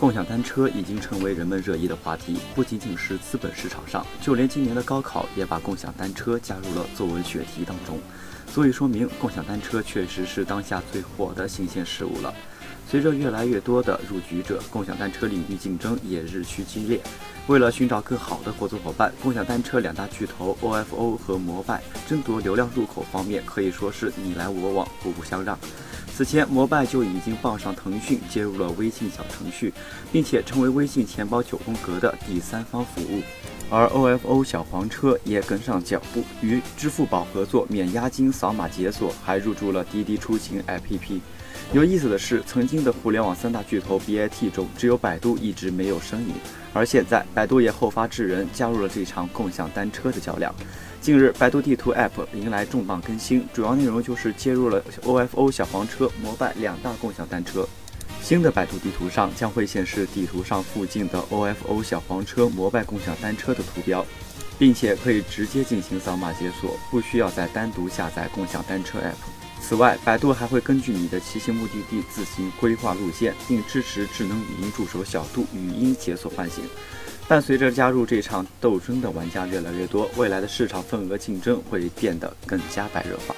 共享单车已经成为人们热议的话题，不仅仅是资本市场上，就连今年的高考也把共享单车加入了作文选题当中，足以说明共享单车确实是当下最火的新鲜事物了。随着越来越多的入局者，共享单车领域竞争也日趋激烈。为了寻找更好的合作伙伴，共享单车两大巨头 OFO 和摩拜争夺流量入口方面可以说是你来我往，互不相让。此前，摩拜就已经傍上腾讯，接入了微信小程序，并且成为微信钱包九宫格的第三方服务。而 OFO 小黄车也跟上脚步，与支付宝合作免押金扫码解锁，还入驻了滴滴出行 APP。有意思的是，曾经的互联网三大巨头 BAT 中，只有百度一直没有身影。而现在，百度也后发制人，加入了这场共享单车的较量。近日，百度地图 App 迎来重磅更新，主要内容就是接入了 OFO 小黄车、摩拜两大共享单车。新的百度地图上将会显示地图上附近的 OFO 小黄车、摩拜共享单车的图标，并且可以直接进行扫码解锁，不需要再单独下载共享单车 App。此外，百度还会根据你的骑行目的地自行规划路线，并支持智能语音助手小度语音解锁唤醒。伴随着加入这场斗争的玩家越来越多，未来的市场份额竞争会变得更加白热化。